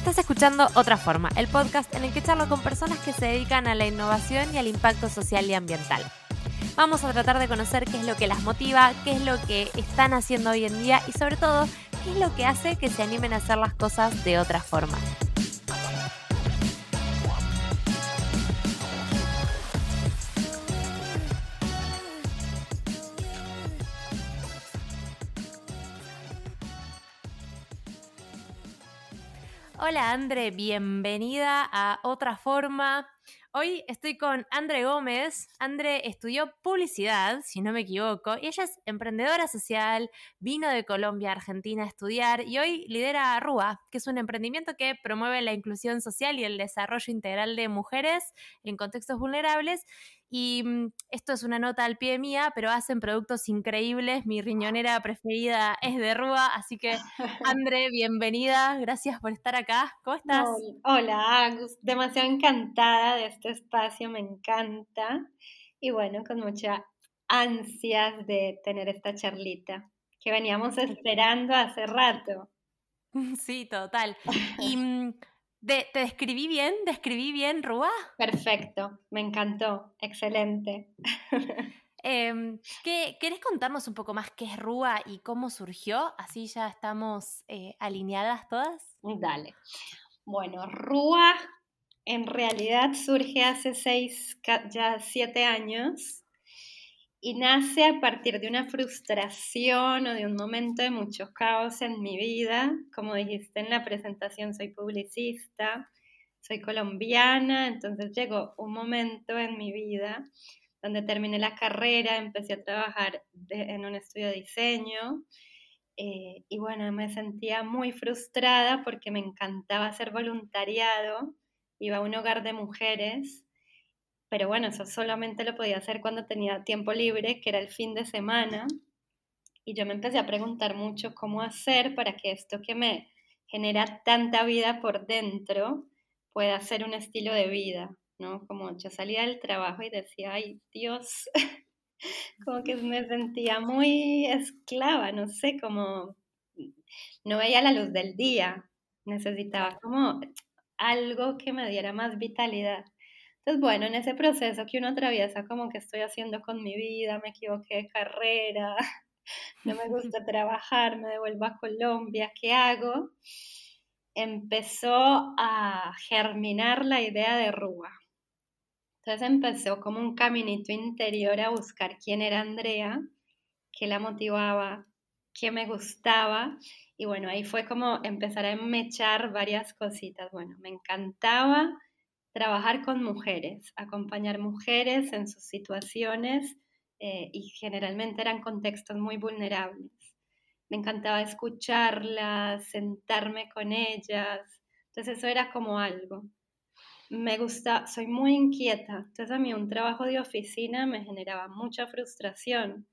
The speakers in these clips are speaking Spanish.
Estás escuchando Otra Forma, el podcast en el que charlo con personas que se dedican a la innovación y al impacto social y ambiental. Vamos a tratar de conocer qué es lo que las motiva, qué es lo que están haciendo hoy en día y sobre todo, qué es lo que hace que se animen a hacer las cosas de otra forma. Hola Andre, bienvenida a Otra Forma. Hoy estoy con Andre Gómez. Andre estudió publicidad, si no me equivoco, y ella es emprendedora social, vino de Colombia a Argentina a estudiar y hoy lidera RUA, que es un emprendimiento que promueve la inclusión social y el desarrollo integral de mujeres en contextos vulnerables y mm, esto es una nota al pie mía, pero hacen productos increíbles. Mi riñonera preferida es de Rúa, así que André, bienvenida. Gracias por estar acá. ¿Cómo estás? Hola, Agus. Demasiado encantada de este espacio, me encanta. Y bueno, con mucha ansias de tener esta charlita que veníamos esperando hace rato. Sí, total. Y ¿Te describí bien? ¿Describí bien, Rúa? Perfecto, me encantó, excelente. Em, ¿qué, ¿Querés contarnos un poco más qué es Rúa y cómo surgió? Así ya estamos eh, alineadas todas. Dale. Bueno, Rúa en realidad surge hace seis, ya siete años y nace a partir de una frustración o de un momento de mucho caos en mi vida. Como dijiste en la presentación, soy publicista, soy colombiana, entonces llegó un momento en mi vida donde terminé la carrera, empecé a trabajar en un estudio de diseño eh, y bueno, me sentía muy frustrada porque me encantaba hacer voluntariado, iba a un hogar de mujeres pero bueno, eso solamente lo podía hacer cuando tenía tiempo libre, que era el fin de semana. Y yo me empecé a preguntar mucho cómo hacer para que esto que me genera tanta vida por dentro pueda ser un estilo de vida, ¿no? Como yo salía del trabajo y decía, ay Dios, como que me sentía muy esclava, no sé, como no veía la luz del día, necesitaba como algo que me diera más vitalidad. Entonces, bueno, en ese proceso que uno atraviesa, como que estoy haciendo con mi vida, me equivoqué de carrera, no me gusta trabajar, me devuelvo a Colombia, ¿qué hago? Empezó a germinar la idea de Rúa. Entonces empezó como un caminito interior a buscar quién era Andrea, qué la motivaba, qué me gustaba. Y bueno, ahí fue como empezar a mechar varias cositas. Bueno, me encantaba trabajar con mujeres, acompañar mujeres en sus situaciones eh, y generalmente eran contextos muy vulnerables. Me encantaba escucharlas, sentarme con ellas, entonces eso era como algo. Me gusta, soy muy inquieta, entonces a mí un trabajo de oficina me generaba mucha frustración.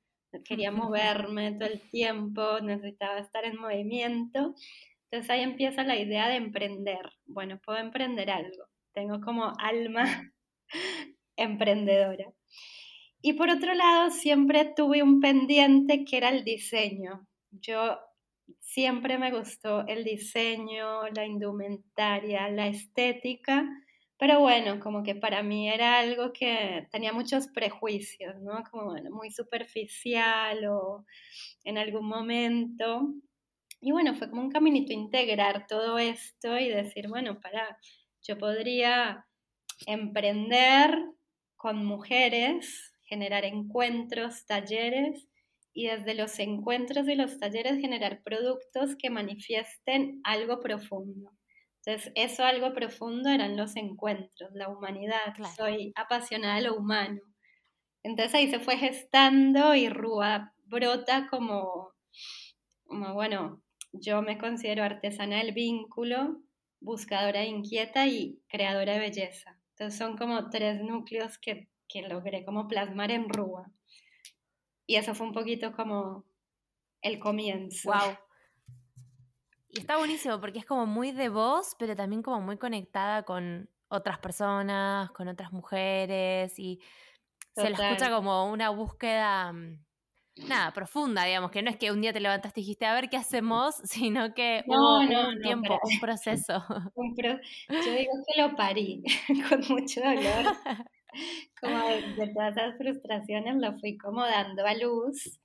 Quería moverme todo el tiempo, necesitaba estar en movimiento. Entonces ahí empieza la idea de emprender. Bueno, puedo emprender algo tengo como alma emprendedora. Y por otro lado, siempre tuve un pendiente que era el diseño. Yo siempre me gustó el diseño, la indumentaria, la estética, pero bueno, como que para mí era algo que tenía muchos prejuicios, ¿no? Como bueno, muy superficial o en algún momento. Y bueno, fue como un caminito integrar todo esto y decir, bueno, para, yo podría emprender con mujeres, generar encuentros, talleres y desde los encuentros y los talleres generar productos que manifiesten algo profundo. Entonces, eso algo profundo eran los encuentros, la humanidad. Soy apasionada de lo humano. Entonces ahí se fue gestando y Rúa brota como, como, bueno, yo me considero artesana del vínculo, buscadora inquieta y creadora de belleza. Entonces son como tres núcleos que, que logré como plasmar en Rúa. Y eso fue un poquito como el comienzo. Wow. Y está buenísimo porque es como muy de voz, pero también como muy conectada con otras personas, con otras mujeres y se la escucha como una búsqueda mm, nada, profunda, digamos, que no es que un día te levantaste y dijiste, a ver qué hacemos, sino que hubo un tiempo, un proceso. Yo digo que lo parí con mucho dolor. Como de, todas esas frustraciones lo fui como dando a luz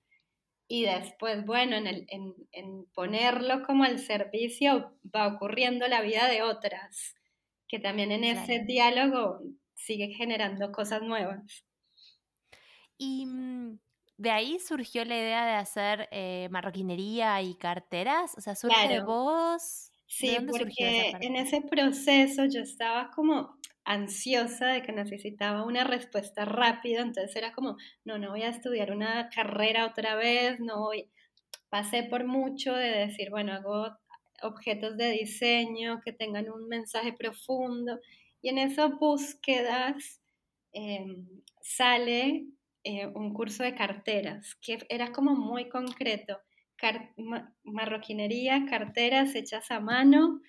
y después, bueno, en, el, en, en ponerlo como al servicio va ocurriendo la vida de otras, que también en ese diálogo sigue generando cosas nuevas. Y mm, de ahí surgió la idea de hacer eh, marroquinería y carteras, o sea, surge de vos. Sí, porque en ese proceso yo estaba como ansiosa de que necesitaba una respuesta rápida, entonces era como, no, no voy a estudiar una carrera otra vez, no voy, pasé por mucho de decir, bueno, hago objetos de diseño que tengan un mensaje profundo y en esas búsquedas em, sale eh, un curso de carteras, que era como muy concreto. marroquinería, carteras hechas a mano,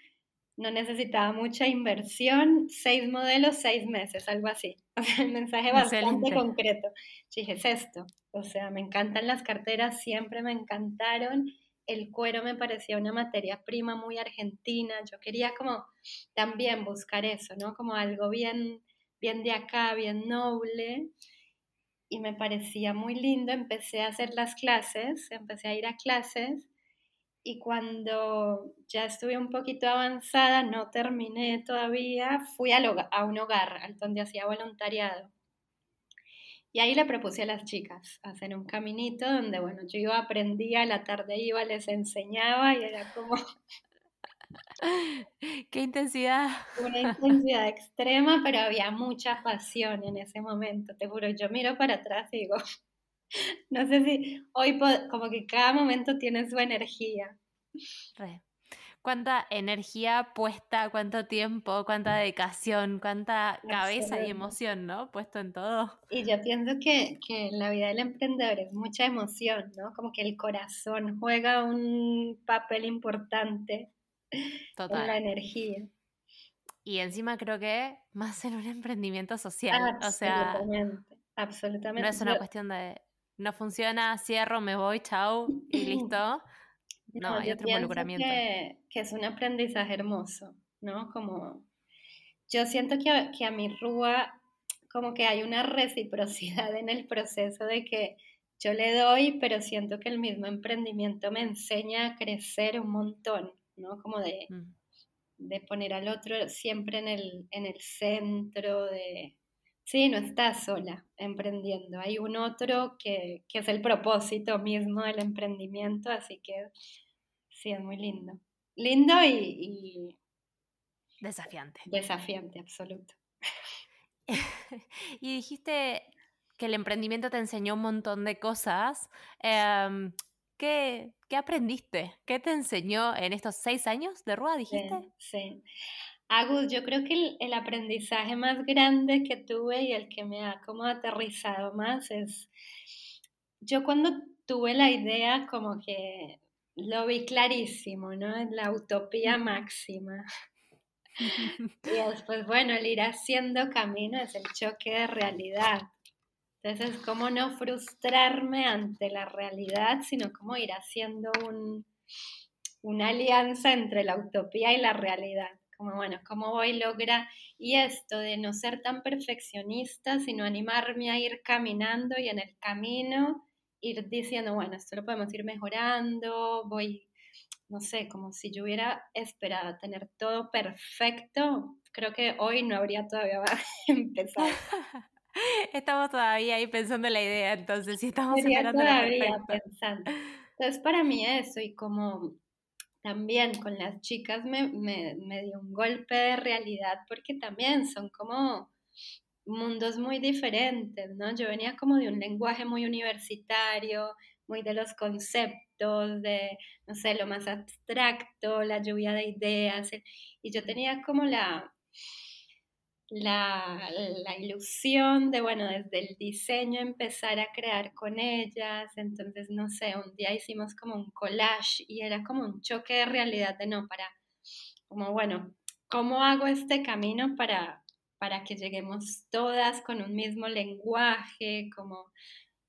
no necesitaba mucha inversión, seis modelos, seis meses, algo así. O sea, el mensaje bastante concreto. Yo dije, es esto. O sea, me encantan las carteras, siempre me encantaron. El cuero me parecía una materia prima muy argentina. Yo quería como también buscar eso, ¿no? Como algo bien, bien de acá, bien noble y me parecía muy lindo, empecé a hacer las clases, empecé a ir a clases y cuando ya estuve un poquito avanzada, no terminé todavía, fui a, un hogar al donde hacía voluntariado. Y ahí le propuse a las chicas hacer un caminito donde, bueno, yo iba, aprendía, a la tarde iba, les enseñaba y era como Qué intensidad. Una intensidad extrema, pero había mucha pasión en ese momento, te juro. Yo miro para atrás y digo, no sé si hoy como que cada momento tiene su energía. Cuánta energía puesta, cuánto tiempo, cuánta dedicación, cuánta cabeza y emoción, ¿no? Puesto en todo. Y yo pienso que, que en la vida del emprendedor es mucha emoción, ¿no? Como que el corazón juega un papel importante Total. la energía. Y encima creo que más en un emprendimiento social. o sea, absolutamente. No es una cuestión de no funciona, cierro, me voy, chau y listo. No, hay otro involucramiento. Que, que, es un aprendizaje hermoso, ¿no? Como yo siento que a, que a mi Rúa como que hay una reciprocidad en el proceso de que yo le doy, pero siento que el mismo emprendimiento me enseña a crecer un montón. ¿No? Como de, mm. de poner al otro siempre en el, en el centro, de, sí, no estás sola emprendiendo, hay un otro que, que, es el propósito mismo del emprendimiento, así que sí, es muy lindo. Lindo y... desafiante. Desafiante, absoluto. y dijiste que el emprendimiento te enseñó un montón de cosas. Em, ¿Qué, aprendiste? ¿Qué te enseñó en estos seis años de Rúa, dijiste? Sí. Agus, yo creo que el, aprendizaje más grande que tuve y el que me ha como aterrizado más es, yo cuando tuve la idea como que lo vi clarísimo, ¿no? En la utopía máxima. y después, bueno, el ir haciendo camino es el choque de realidad. Entonces, ¿cómo no frustrarme ante la realidad, sino cómo ir haciendo un, una alianza entre la utopía y la realidad? Como, bueno, ¿cómo voy a lograr? Y esto de no ser tan perfeccionista, sino animarme a ir caminando y en el camino ir diciendo, bueno, esto lo podemos ir mejorando, voy, no sé, como si yo hubiera esperado tener todo perfecto, creo que hoy no habría todavía empezado. Estamos todavía ahí pensando en la idea, entonces sí estamos esperando todavía pensando. Entonces para mí eso y como también con las chicas me, me, me dio un golpe de realidad porque también son como mundos muy diferentes, ¿no? Yo venía como de un lenguaje muy universitario, muy de los conceptos, de, no sé, lo más abstracto, la lluvia de ideas, y yo tenía como la, la, la, ilusión de, bueno, desde el diseño empezar a crear con ellas. Entonces, no sé, un día hicimos como un collage y era como un choque de realidad de no, para, como, bueno, ¿cómo hago este camino para, para que lleguemos todas con un mismo lenguaje? Como,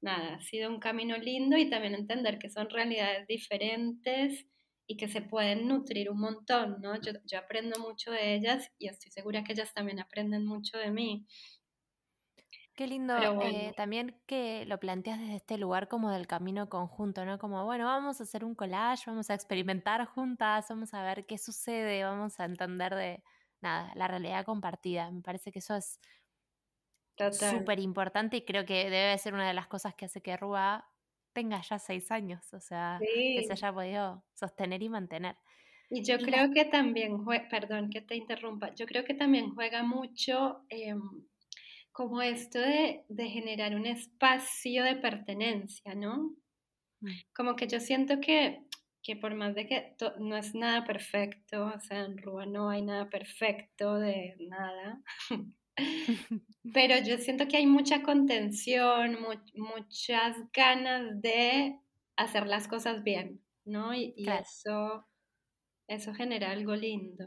nada, ha sido un camino lindo y también entender que son realidades diferentes y que se pueden nutrir un montón, ¿no? Yo, yo aprendo mucho de ellas y estoy segura que ellas también aprenden mucho de mí. Qué lindo eh, también que lo planteas desde este lugar como del camino conjunto, ¿no? Como, bueno, vamos a hacer un collage, vamos a experimentar juntas, vamos a ver qué sucede, vamos a entender de, nada, la realidad compartida. Me parece que eso es súper importante y creo que debe ser una de las cosas que hace que Rúa tenga ya seis años, o sea, que se haya podido sostener y mantener. Y yo creo que también, perdón que te interrumpa, yo creo que también juega mucho... Em, como esto de, generar un espacio de pertenencia, ¿no? Mm. Como que yo siento que, que por más de que no es nada perfecto, o sea, en Rúa no hay nada perfecto de nada, pero yo siento que hay mucha contención, muchas ganas de hacer las cosas bien, ¿no? Y, eso, eso genera algo lindo.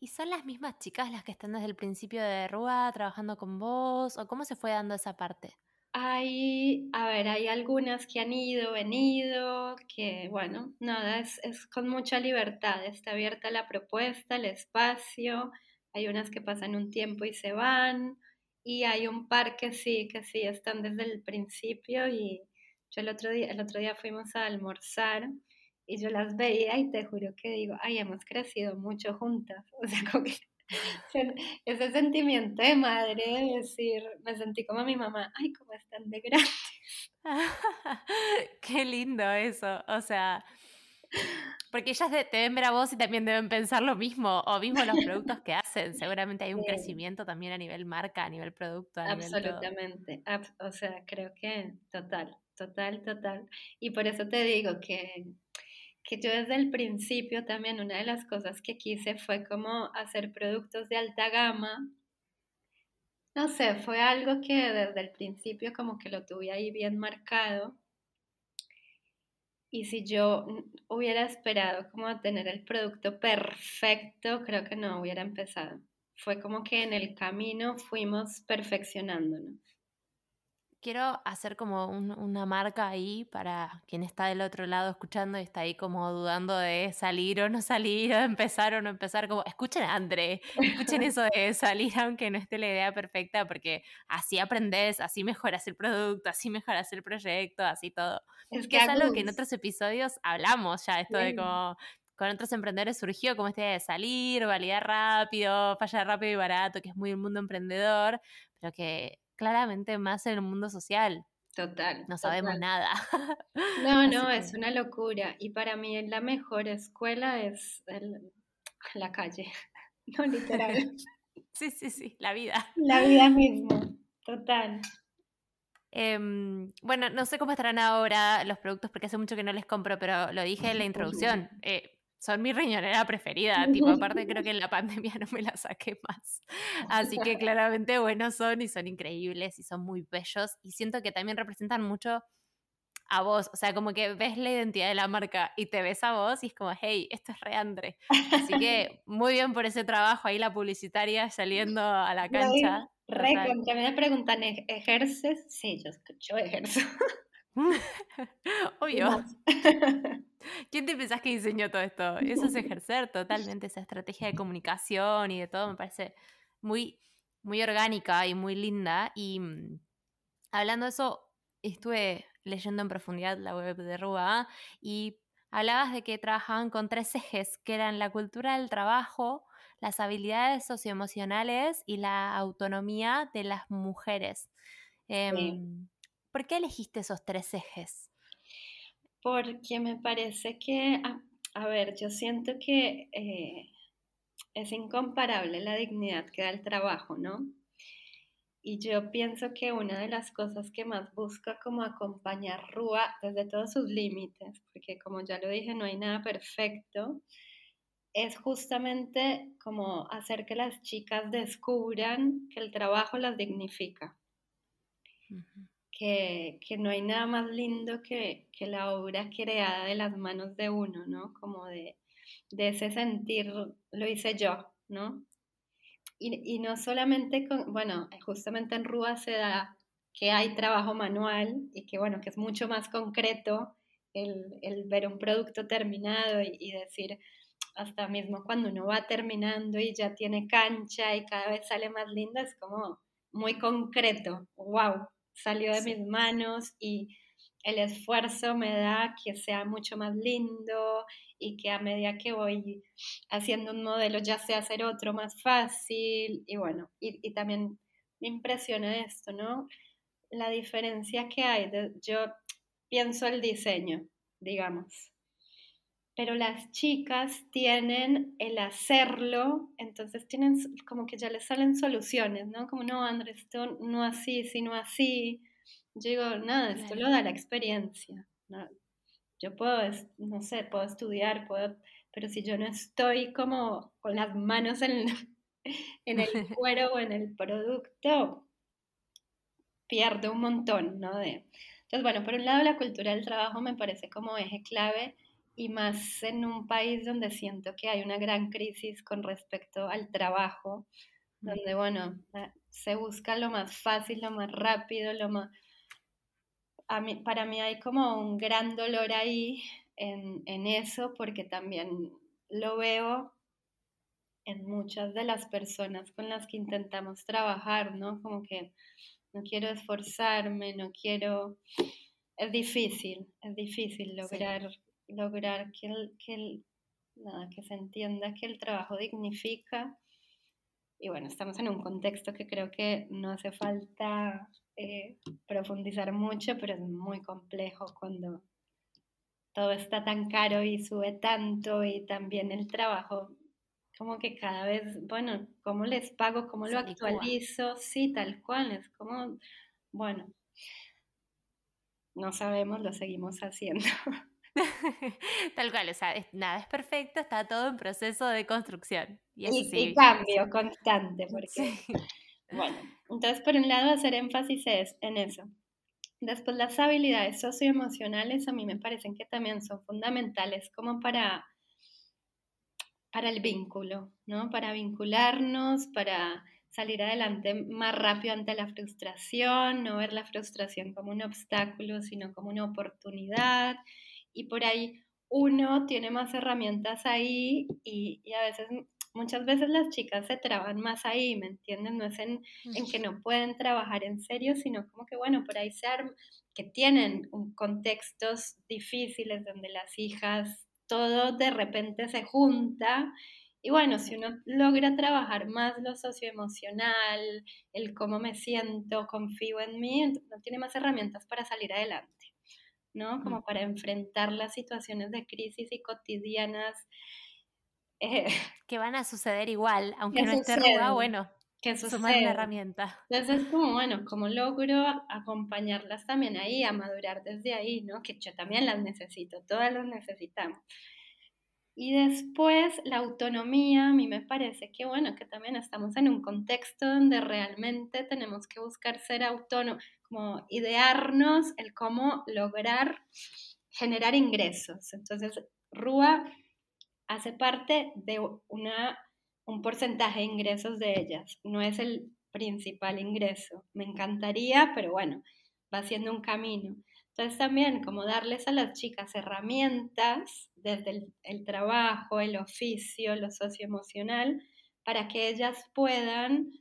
¿Y son las mismas chicas las que están desde el principio de Rúa trabajando con vos? ¿O cómo se fue dando esa parte? Hay, a ver, hay algunas que han ido, venido, que bueno, nada, es, es con mucha libertad, está abierta la propuesta, el espacio, hay unas que pasan un tiempo y se van, y hay un par que sí, que sí, están desde el principio y yo el otro día, el otro día fuimos a almorzar y yo las veía y te juro que digo, ay, hemos crecido mucho juntas. O sea, como que ese sentimiento de madre, de decir, me sentí como mi mamá, ay, cómo están de grandes. Qué lindo eso, o sea, porque ellas te deben ver a vos y también deben pensar lo mismo, o mismo los productos que hacen. Seguramente hay un crecimiento también a nivel marca, a nivel producto. A Absolutamente, o sea, creo que total, total, total. Y por eso te digo que que yo desde el principio también una de las cosas que quise fue como hacer productos de alta gama. No sé, fue algo que desde el principio como que lo tuve ahí bien marcado. Y si yo hubiera esperado como tener el producto perfecto, creo que no hubiera empezado. Fue como que en el camino fuimos perfeccionándonos quiero hacer como una marca ahí para quien está del otro lado escuchando y está ahí como dudando de salir o no salir, o empezar o no empezar, como escuchen a André, escuchen eso de salir aunque no esté la idea perfecta, porque así aprendes, así mejoras el producto, así mejoras el proyecto, así todo. Es que es algo que en otros episodios hablamos ya, esto de como con otros emprendedores surgió como esta idea de salir, validar rápido, fallar rápido y barato, que es muy el mundo emprendedor, pero que claramente más en el mundo social. Total. No sabemos nada. No, no, es una locura. Y para mí la mejor escuela es la calle, no literal. sí, sí, sí, la vida. La vida misma, total. Em, bueno, no sé cómo estarán ahora los productos porque hace mucho que no les compro, pero lo dije en la introducción. Eh, son mi riñonera preferida, tipo, aparte creo que en la pandemia no me la saqué más. Así que claramente buenos son y son increíbles y son muy bellos y siento que también representan mucho a vos, o sea, como que ves la identidad de la marca y te ves a vos y es como, hey, esto es Reandre. Así que muy bien por ese trabajo ahí la publicitaria saliendo a la cancha. Re, contra me preguntan, ¿ejerces? Sí, yo, yo ejerzo. Obvio. ¿Quién te pensás que diseñó todo esto? Eso es ejercer totalmente esa estrategia de comunicación y de todo, me parece muy, muy orgánica y muy linda. Y mm, hablando de eso, estuve leyendo en profundidad la web de Ruba y hablabas de que trabajaban con tres ejes, que eran la cultura del trabajo, las habilidades socioemocionales y la autonomía de las mujeres. Em, ¿Por qué elegiste esos tres ejes? Porque me parece que, a, ver, yo siento que eh, es incomparable la dignidad que da el trabajo, ¿no? Y yo pienso que una de las cosas que más busca como acompañar Rúa desde todos sus límites, porque como ya lo dije, no hay nada perfecto, es justamente como hacer que las chicas descubran que el trabajo las dignifica que, no hay nada más lindo que, la obra creada de las manos de uno, ¿no? Como de, ese sentir, lo hice yo, ¿no? Y, no solamente con, bueno, justamente en Rúa se da que hay trabajo manual y que bueno, que es mucho más concreto el, el ver un producto terminado y, y, decir, hasta mismo cuando uno va terminando y ya tiene cancha y cada vez sale más linda, es como muy concreto, wow, salió de mis manos y el esfuerzo me da que sea mucho más lindo y que a medida que voy haciendo un modelo ya sé hacer otro más fácil y bueno, y, y también me impresiona esto, ¿no? La diferencia que hay, de, yo pienso el diseño, digamos, pero las chicas tienen el hacerlo, entonces tienen como que ya les salen soluciones, ¿no? Como, no, Andrés, esto no así, sino así. Yo digo, nada, esto lo da la experiencia. ¿no? Yo puedo, no sé, puedo estudiar, puedo, pero si yo no estoy como con las manos en, en el cuero o en el producto, pierdo un montón, ¿no? De... Entonces, bueno, por un lado la cultura del trabajo me parece como eje clave y más en un país donde siento que hay una gran crisis con respecto al trabajo, donde, bueno, se busca lo más fácil, lo más rápido, lo más... A mí, para mí hay como un gran dolor ahí en, en eso, porque también lo veo en muchas de las personas con las que intentamos trabajar, ¿no? Como que no quiero esforzarme, no quiero... Es difícil, es difícil lograr lograr que, el, que, nada, que se entienda que el trabajo dignifica. Y bueno, estamos en un contexto que creo que no hace falta eh, profundizar mucho, pero es muy complejo cuando todo está tan caro y sube tanto y también el trabajo como que cada vez, bueno, ¿cómo les pago? ¿Cómo lo actualizo? Sí, tal cual, es como, bueno, no sabemos, lo seguimos haciendo. Tal cual, o sea, nada es perfecto, está todo en proceso de construcción. Y, cambio constante, porque, bueno, entonces por un lado hacer énfasis es en eso. Después las habilidades socioemocionales a mí me parecen que también son fundamentales como para, para el vínculo, ¿no? Para vincularnos, para salir adelante más rápido ante la frustración, no ver la frustración como un obstáculo, sino como una oportunidad y por ahí uno tiene más herramientas ahí y, a veces, muchas veces las chicas se traban más ahí, ¿me entienden? No es en, que no pueden trabajar en serio, sino como que, bueno, por ahí se que tienen contextos difíciles donde las hijas, todo de repente se junta. Y bueno, si uno logra trabajar más lo socioemocional, el cómo me siento, confío en mí, uno tiene más herramientas para salir adelante. ¿No? Como para enfrentar las situaciones de crisis y cotidianas. Eh, que van a suceder igual, aunque no esté ruda, bueno, que sumar una herramienta. Entonces, como, bueno, como logro acompañarlas también ahí, a madurar desde ahí, ¿no? Que yo también las necesito, todas las necesitamos. Y después la autonomía, a mí me parece que bueno, que también estamos en un contexto donde realmente tenemos que buscar ser autónomos, como idearnos el cómo lograr generar ingresos. Entonces, RUA hace parte de una, un porcentaje de ingresos de ellas, no es el principal ingreso. Me encantaría, pero bueno, va siendo un camino. Entonces también como darles a las chicas herramientas desde el, trabajo, el oficio, lo socioemocional, para que ellas puedan,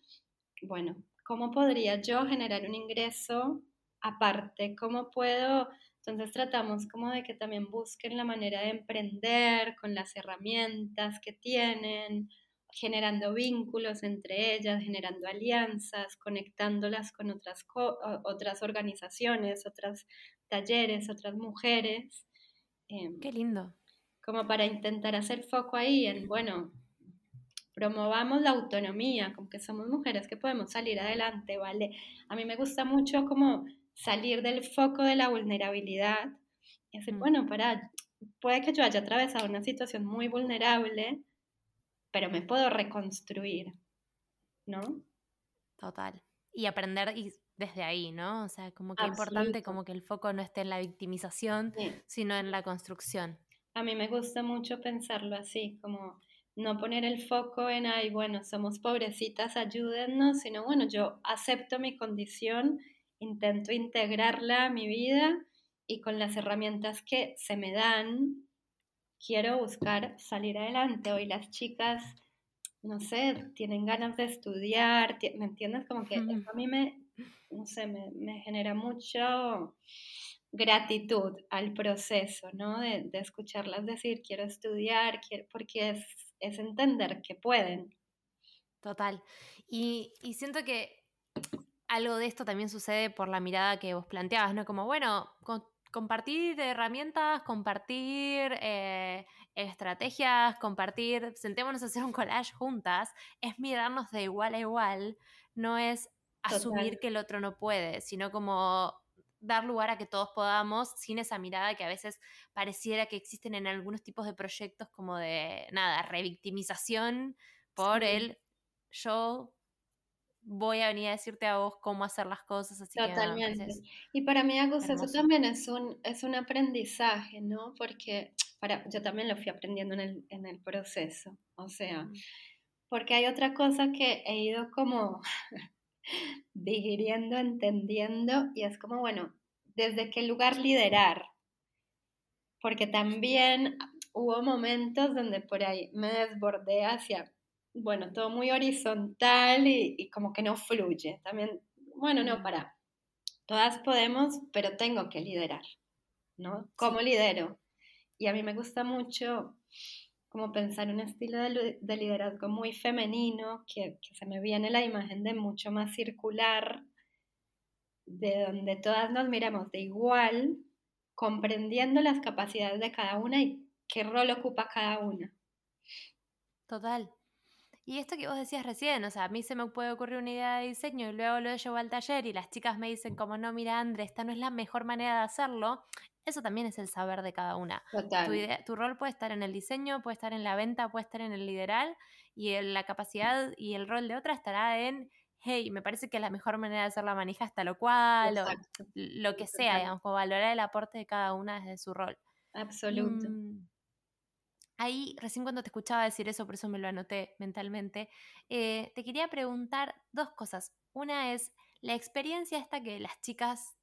bueno, ¿cómo podría yo generar un ingreso aparte? ¿Cómo puedo? Entonces tratamos como de que también busquen la manera de emprender con las herramientas que tienen, generando vínculos entre ellas, generando alianzas, conectándolas con otras, otras organizaciones, otras talleres, otras mujeres. Em, Qué lindo. Como para intentar hacer foco ahí en, bueno, promovamos la autonomía, como que somos mujeres que podemos salir adelante, ¿vale? A mí me gusta mucho como salir del foco de la vulnerabilidad y decir, mm. bueno, para, puede que yo haya atravesado una situación muy vulnerable, pero me puedo reconstruir, ¿no? Total. Y aprender y desde ahí, ¿no? O sea, como que es importante como que el foco no esté en la victimización, sino en la construcción. A mí me gusta mucho pensarlo así, como no poner el foco en, ay, bueno, somos pobrecitas, ayúdennos, sino, bueno, yo acepto mi condición intento integrarla a mi vida y con las herramientas que se me dan, quiero buscar salir adelante. Hoy las chicas, no sé, tienen ganas de estudiar, ¿me entiendes? Como que a mí me, no sé, me, genera mucho gratitud al proceso, ¿no? De, escucharlas decir, quiero estudiar, quiero, porque es, es entender que pueden. Total. Y, y siento que algo de esto también sucede por la mirada que vos planteabas, ¿no? Como, bueno, compartir herramientas, compartir eh, estrategias, compartir, sentémonos a hacer un collage juntas, es mirarnos de igual a igual, no es asumir que el otro no puede, sino como dar lugar a que todos podamos sin esa mirada que a veces pareciera que existen en algunos tipos de proyectos como de, nada, revictimización por el yo voy a venir a decirte a vos cómo hacer las cosas. Así Totalmente. y para mí, Agus, eso también es un, es un aprendizaje, ¿no? Porque para, yo también lo fui aprendiendo en el, en el proceso. O sea, porque hay otra cosa que he ido como digiriendo, entendiendo, y es como, bueno, desde qué lugar liderar. Porque también hubo momentos donde por ahí me desbordé hacia bueno, todo muy horizontal y, como que no fluye. También, bueno, no, para, todas podemos, pero tengo que liderar, ¿no? ¿Cómo lidero? Y a mí me gusta mucho como pensar un estilo de, liderazgo muy femenino, que, se me viene la imagen de mucho más circular, de donde todas nos miramos de igual, comprendiendo las capacidades de cada una y qué rol ocupa cada una. Total. Y esto que vos decías recién, o sea, a mí se me puede ocurrir una idea de diseño y luego lo llevo al taller y las chicas me dicen como, no, mira, André, esta no es la mejor manera de hacerlo. Eso también es el saber de cada una. Tu, tu rol puede estar en el diseño, puede estar en la venta, puede estar en el lideral y la capacidad y el rol de otra estará en, hey, me parece que la mejor manera de hacer la manija está lo cual, o lo que sea, digamos, como valorar el aporte de cada una desde su rol. Absoluto. Mm, Ahí, recién cuando te escuchaba decir eso, por eso me lo anoté mentalmente, eh, te quería preguntar dos cosas. Una es, la experiencia esta que las chicas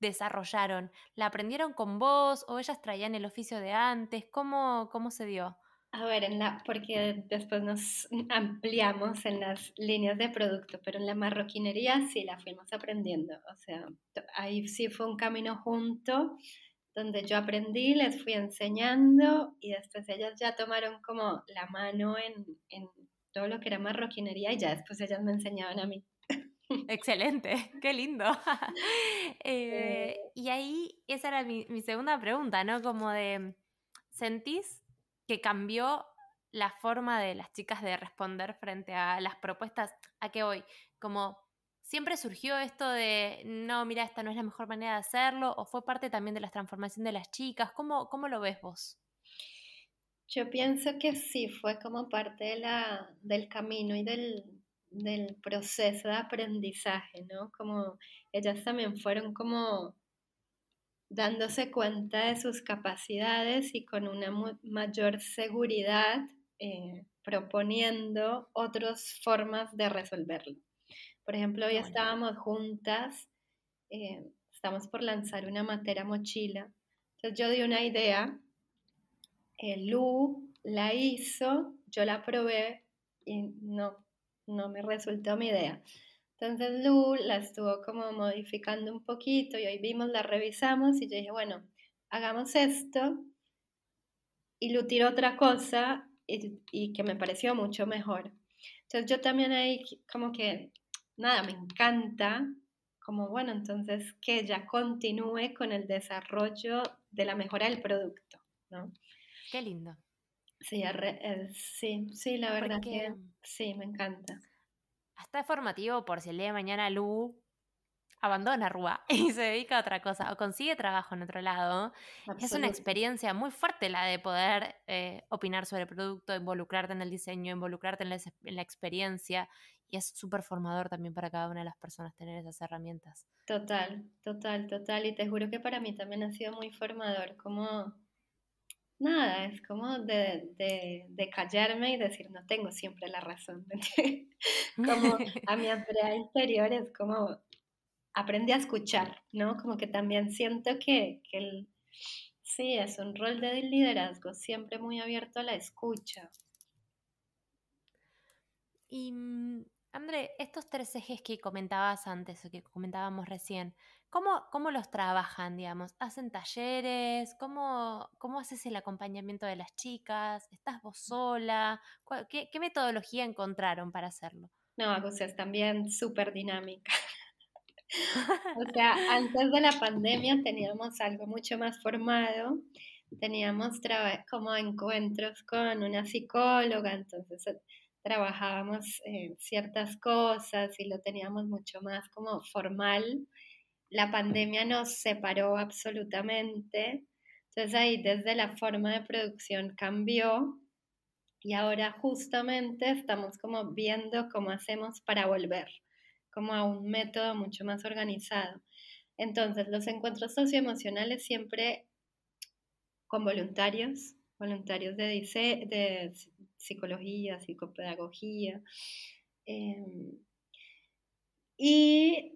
desarrollaron, ¿la aprendieron con vos o ellas traían el oficio de antes? ¿Cómo, cómo se dio? A ver, en la, porque después nos ampliamos en las líneas de producto, pero en la marroquinería sí la fuimos aprendiendo. O sea, ahí sí fue un camino junto donde yo aprendí, les fui enseñando y después ellas ya tomaron como la mano en, en todo lo que era marroquinería y ya después ellas me enseñaban a mí. Excelente, qué lindo. Eh, y ahí esa era mi, mi, segunda pregunta, ¿no? Como de, ¿sentís que cambió la forma de las chicas de responder frente a las propuestas? ¿A qué voy? Como ¿Siempre surgió esto de, no, mira, esta no es la mejor manera de hacerlo? ¿O fue parte también de la transformación de las chicas? ¿Cómo, cómo lo ves vos? Yo pienso que sí, fue como parte de la, del camino y del, del proceso de aprendizaje, ¿no? Como ellas también fueron como dándose cuenta de sus capacidades y con una mayor seguridad eh, proponiendo otras formas de resolverlo. Por ejemplo, hoy estábamos juntas, eh, estamos por lanzar una matera mochila. Entonces yo di una idea, Lu la hizo, yo la probé y no, no me resultó mi idea. Entonces Lu la estuvo como modificando un poquito y hoy vimos, la revisamos y yo dije, bueno, hagamos esto. Y Lu tiró otra cosa y, y que me pareció mucho mejor. Entonces yo también ahí como que nada, me encanta, como bueno, entonces que ella continúe con el desarrollo de la mejora del producto, ¿no? Qué lindo. Sí, sí, sí, la verdad que sí, me encanta. Hasta es formativo por si el día de mañana Lu abandona Rúa y se dedica a otra cosa o consigue trabajo en otro lado. Es una experiencia muy fuerte la de poder eh, opinar sobre el producto, involucrarte en el diseño, involucrarte en la, experiencia y es súper formador también para cada una de las personas tener esas herramientas. Total, total, total. Y te juro que para mí también ha sido muy formador, como nada, es como de, de, callarme y decir, no tengo siempre la razón. como a mi Andrea interior es como, aprendí a escuchar, ¿no? Como que también siento que, que el, sí, es un rol de liderazgo siempre muy abierto a la escucha. Y mm, André, estos tres ejes que comentabas antes o que comentábamos recién, ¿cómo, cómo los trabajan, digamos? ¿Hacen talleres? ¿Cómo, ¿Cómo haces el acompañamiento de las chicas? ¿Estás vos sola? ¿Qué, qué metodología encontraron para hacerlo? No, o sea, es también súper dinámica. o sea, antes de la pandemia teníamos algo mucho más formado, teníamos como encuentros con una psicóloga, entonces trabajábamos eh, ciertas cosas y lo teníamos mucho más como formal. La pandemia nos separó absolutamente, entonces ahí desde la forma de producción cambió y ahora justamente estamos como viendo cómo hacemos para volver, como a un método mucho más organizado. Entonces los encuentros socioemocionales siempre con voluntarios, voluntarios de, psicología, psicopedagogía. Em, y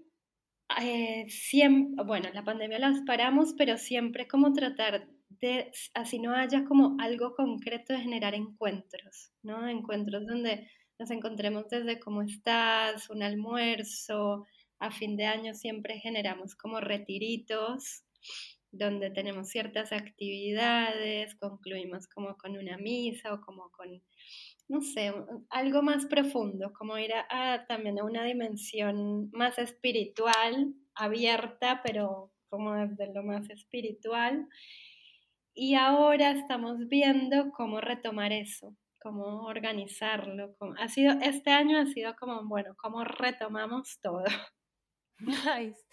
eh, siempre, bueno, la pandemia las paramos, pero siempre como tratar de, así no haya como algo concreto de generar encuentros, ¿no? Encuentros donde nos encontremos desde cómo estás, un almuerzo, a fin de año siempre generamos como retiritos donde tenemos ciertas actividades, concluimos como con una misa o como con, no sé, algo más profundo, como ir a, también a una dimensión más espiritual, abierta, pero como desde lo más espiritual. Y ahora estamos viendo cómo retomar eso, cómo organizarlo. ha sido, este año ha sido como, bueno, cómo retomamos todo. Nice.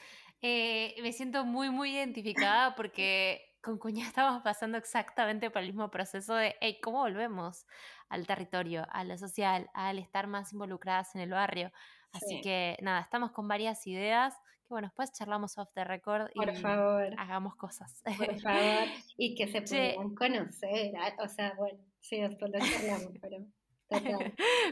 Eh, me siento muy, muy identificada porque con Cuña estamos pasando exactamente por el mismo proceso de, hey, ¿cómo volvemos al territorio, a lo social, al estar más involucradas en el barrio? Así que nada, estamos con varias ideas que bueno, después charlamos off the record y por favor. hagamos cosas. Por favor, y que se puedan conocer, ah, o sea, bueno, sí, después lo charlamos, pero...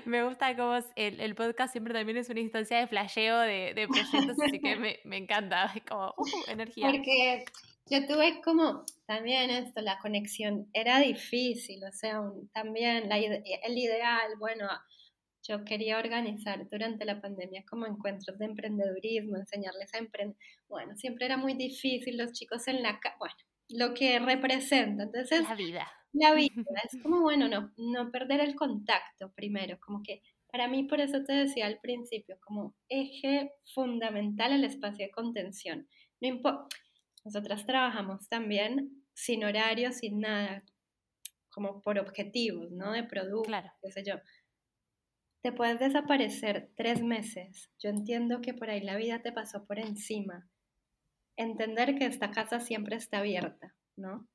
me gusta cómo el, el, podcast siempre también es una instancia de flasheo de, de proyectos, así que me, me encanta, es como uh, energía. Porque yo tuve como también esto, la conexión era difícil, o sea, también la, el ideal, bueno, yo quería organizar durante la pandemia como encuentros de emprendedurismo, enseñarles a emprender. Bueno, siempre era muy difícil, los chicos en la bueno, lo que representa. Entonces, la vida la vida. Es como, bueno, no, no perder el contacto primero, como que para mí, por eso te decía al principio, como eje fundamental el espacio de contención. No Nosotras trabajamos también sin horario, sin nada, como por objetivos, ¿no? De producto, claro. qué sé yo. Te puedes desaparecer tres meses. Yo entiendo que por ahí la vida te pasó por encima. Entender que esta casa siempre está abierta, ¿no?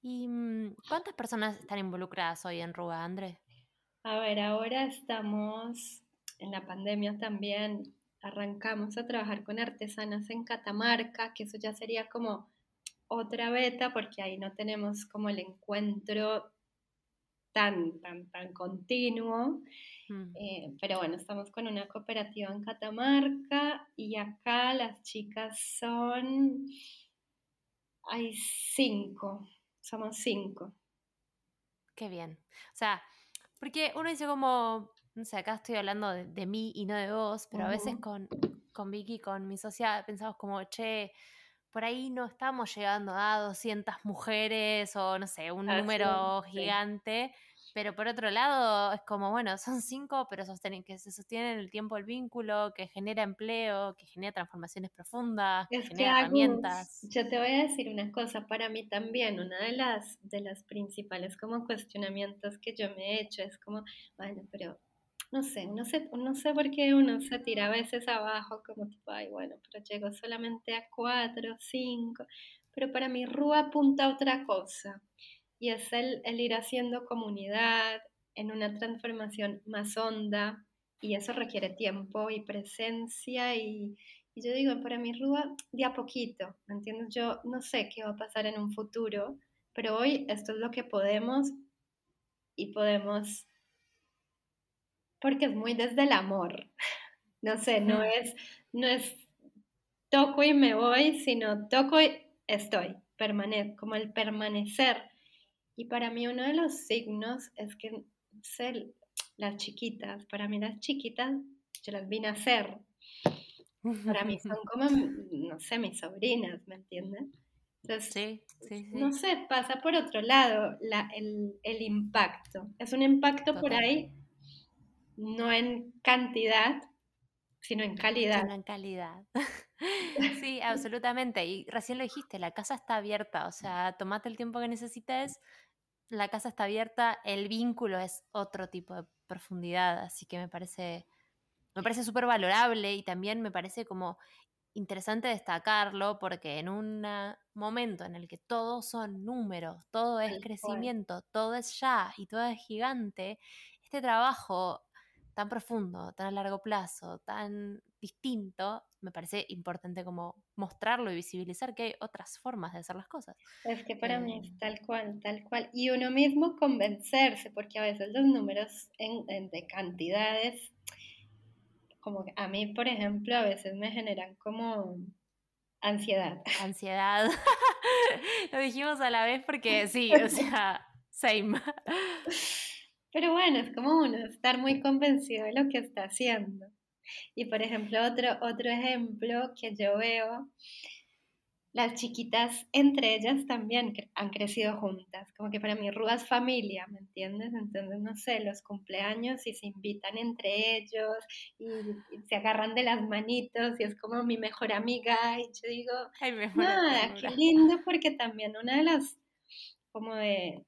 ¿Y mm, cuántas personas están involucradas hoy en Ruba, André? A ver, ahora estamos en la pandemia también. Arrancamos a trabajar con artesanas en Catamarca, que eso ya sería como otra beta, porque ahí no tenemos como el encuentro tan, tan, tan continuo. Mm. Eh, pero bueno, estamos con una cooperativa en Catamarca y acá las chicas son, hay cinco, somos cinco. Qué bien. O sea, porque uno dice como, no sé, acá estoy hablando de, mí y no de vos, pero a veces con, con Vicky, con mi socia, pensamos como, che, por ahí no estamos llegando a 200 mujeres o no sé, un número gigante. Pero por otro lado, es como, bueno, son cinco, pero sostienen, que se sostienen el tiempo el vínculo, que genera empleo, que genera transformaciones profundas, que genera herramientas. Yo te voy a decir una cosa, para mí también, una de las, de las principales como cuestionamientos que yo me he hecho es como, bueno, pero no sé, no sé, no sé por qué uno se tira a veces abajo, como tipo, ay, bueno, pero llego solamente a cuatro, cinco, pero para mí Rúa apunta a otra cosa y es el, ir haciendo comunidad en una transformación más honda y eso requiere tiempo y presencia y, yo digo, para mí Rúa, de a poquito, ¿me entiendes? Yo no sé qué va a pasar en un futuro, pero hoy esto es lo que podemos y podemos, porque es muy desde el amor, No sé, no es, no es toco y me voy, sino toco y estoy, permanezco, como el permanecer. Y para mí uno de los signos es que las chiquitas, para mí las chiquitas, yo las vine a hacer. Para mí son como, no sé, mis sobrinas, ¿me entiendes? Entonces, sí, sí, sí. no sé, pasa por otro lado la, el, el, impacto. Es un impacto por ahí, no en cantidad, sino en calidad. Sino en calidad. sí, absolutamente. Y recién lo dijiste, la casa está abierta, o sea, tomate el tiempo que necesites, la casa está abierta, el vínculo es otro tipo de profundidad, así que me parece me parece súper valorable y también me parece como interesante destacarlo porque en un momento en el que todos son números, todo es crecimiento, todo es ya y todo es gigante, este trabajo tan profundo, tan a largo plazo, tan distinto, me parece importante como mostrarlo y visibilizar que hay otras formas de hacer las cosas. Es que para mí es eh, tal cual, tal cual. Y uno mismo convencerse, porque a veces los números de cantidades, como a mí, por ejemplo, a veces me generan como ansiedad. Ansiedad. Lo dijimos a la vez porque sí, o sea, same. Pero bueno, es como uno estar muy convencido de lo que está haciendo. Y por ejemplo, otro, otro ejemplo que yo veo, las chiquitas entre ellas también han crecido juntas, como que para mí Rúa es familia, ¿me entiendes? Entonces, no sé, los cumpleaños y se invitan entre ellos y, se agarran de las manitos y es como mi mejor amiga y yo digo, nada, qué lindo porque también una de las, como de,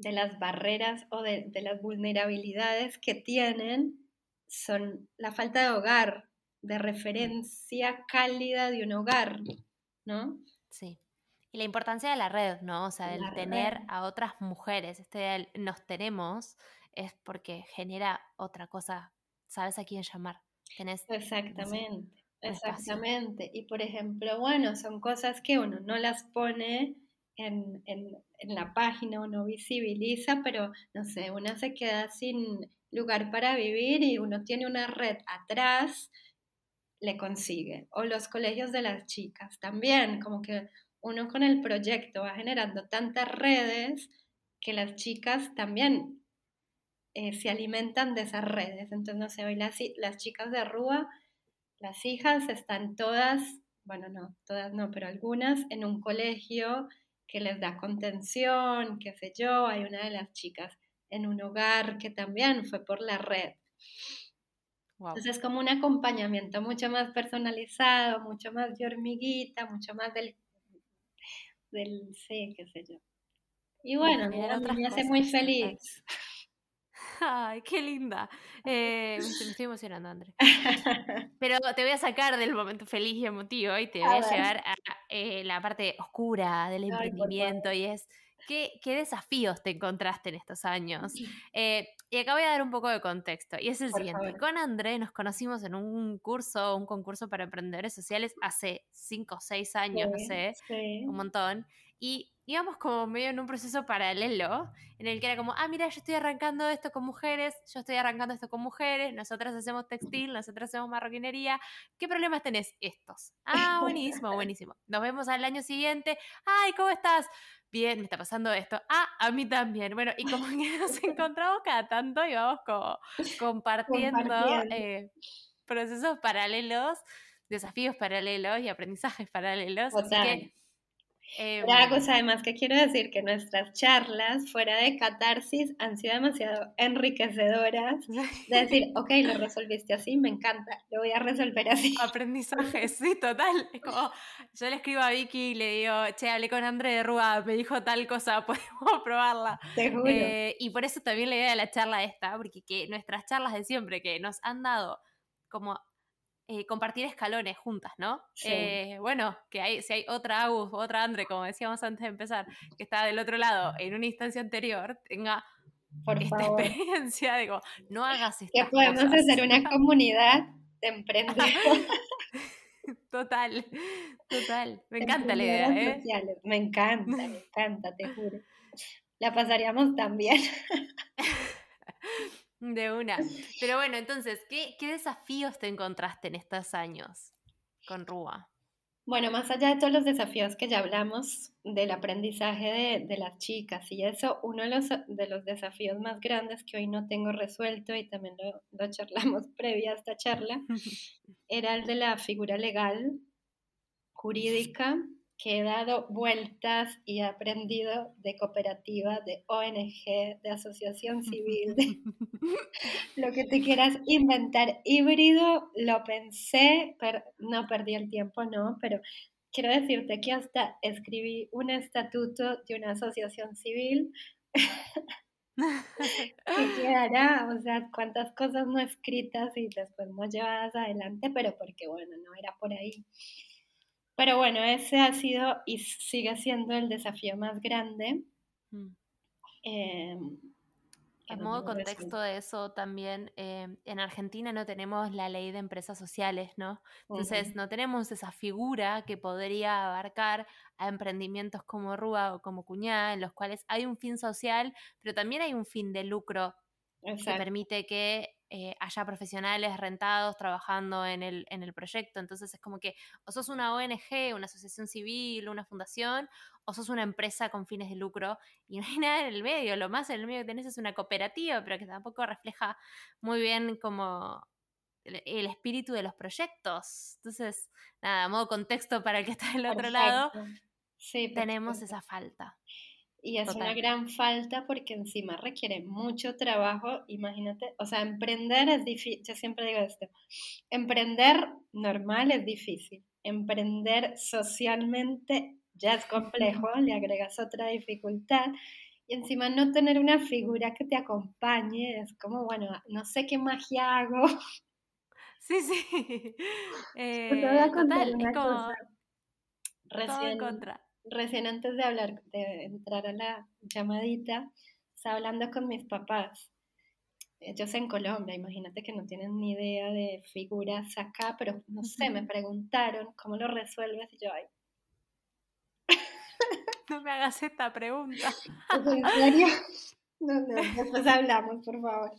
de las barreras o de, de las vulnerabilidades que tienen son la falta de hogar, de referencia cálida de un hogar, ¿no? Sí. Y la importancia de la red, ¿no? O sea, el tener a otras mujeres, este nos tenemos, es porque genera otra cosa, sabes a quién llamar. exactamente, exactamente. Y por ejemplo, bueno, son cosas que uno no las pone en, en la página o no visibiliza, pero no sé, una se queda sin lugar para vivir y uno tiene una red atrás, le consigue. O los colegios de las chicas también, como que uno con el proyecto va generando tantas redes que las chicas también eh, se alimentan de esas redes. Entonces, no sé, hoy las, las chicas de Rúa, las hijas están todas, bueno, no, todas no, pero algunas en un colegio que les da contención, qué sé yo, hay una de las chicas en un hogar que también fue por la red. Entonces es como un acompañamiento mucho más personalizado, mucho más de hormiguita, mucho más del, del sí, qué sé yo. Y bueno, me hace muy feliz. Ay, qué linda. Eh, me, estoy emocionando, André. Pero te voy a sacar del momento feliz y emotivo y te voy a, llevar a eh, la parte oscura del emprendimiento y es ¿Qué, desafíos te encontraste en estos años? Eh, y acá voy a dar un poco de contexto. Y es el siguiente. Con André nos conocimos en un curso, un concurso para emprendedores sociales hace 5 o 6 años, no sé, un montón. Y íbamos como medio en un proceso paralelo, en el que era como, ah, mira, yo estoy arrancando esto con mujeres, yo estoy arrancando esto con mujeres, nosotras hacemos textil, nosotras hacemos marroquinería, ¿qué problemas tenés? Estos. Ah, buenísimo, buenísimo. Nos vemos al año siguiente, ay, ¿cómo estás? bien, me está pasando esto. Ah, a mí también. Bueno, y como que nos encontramos cada tanto y vamos como compartiendo, eh, procesos paralelos, desafíos paralelos y aprendizajes paralelos. Así que eh, Otra cosa además que quiero decir que nuestras charlas fuera de catarsis han sido demasiado enriquecedoras. De decir, ok, lo resolviste así, me encanta, lo voy a resolver así. Aprendizaje, sí, total. Es como, yo le escribo a Vicky y le digo, che, hablé con André de Rúa, me dijo tal cosa, podemos probarla. Te juro. Eh, y por eso también la idea de la charla esta, porque que nuestras charlas de siempre que nos han dado como eh, compartir escalones juntas, ¿no? Eh, bueno, que hay, si hay otra Agus, otra Andre, como decíamos antes de empezar, que está del otro lado en una instancia anterior, tenga Por esta experiencia, digo, no hagas esto. Que podemos hacer una comunidad de emprendedores. total, total. Me encanta la idea, ¿eh? Me encanta, me encanta, te juro. La pasaríamos también. De una. Pero bueno, entonces, ¿qué, qué desafíos te encontraste en estos años con Rúa? Bueno, más allá de todos los desafíos que ya hablamos del aprendizaje de, las chicas y eso, uno de los, de los, desafíos más grandes que hoy no tengo resuelto y también lo, lo charlamos previa a esta charla, era el de la figura legal, jurídica, que he dado vueltas y he aprendido de cooperativa, de ONG, de asociación civil, de lo que te quieras inventar. Híbrido, lo pensé, pero no perdí el tiempo, no, pero quiero decirte que hasta escribí un estatuto de una asociación civil. que quedará, o sea, cuántas cosas no escritas y después no llevadas adelante, pero porque bueno, no era por ahí. Pero bueno, ese ha sido y sigue siendo el desafío más grande. Mm. Eh, a modo contexto de eso también, eh, en Argentina no tenemos la ley de empresas sociales, ¿no? Entonces no tenemos esa figura que podría abarcar a emprendimientos como Rúa o como Cuñá, en los cuales hay un fin social, pero también hay un fin de lucro que permite que eh, haya profesionales rentados trabajando en el, en el proyecto. Entonces es como que o sos una ONG, una asociación civil, una fundación, o sos una empresa con fines de lucro y no hay nada en el medio. Lo más en el medio que tenés es una cooperativa, pero que tampoco refleja muy bien como el, espíritu de los proyectos. Entonces, nada, modo contexto para el que está del otro lado, sí, tenemos esa falta. Y es una gran falta porque encima requiere mucho trabajo. Imagínate, o sea, emprender es difícil, yo siempre digo esto, emprender normal es difícil, emprender socialmente ya es complejo, le agregas otra dificultad. Y encima no tener una figura que te acompañe, es como, bueno, no sé qué magia hago. Sí, sí. Eh, te voy a eh, contar una cosa. Recién, contra recién antes de hablar, de entrar a la llamadita, estaba hablando con mis papás. Ellos en Colombia, imagínate que no tienen ni idea de figuras acá, pero no sé, me preguntaron cómo lo resuelves y yo, ay. No me hagas esta pregunta. ¿En serio? No, no, después hablamos, por favor.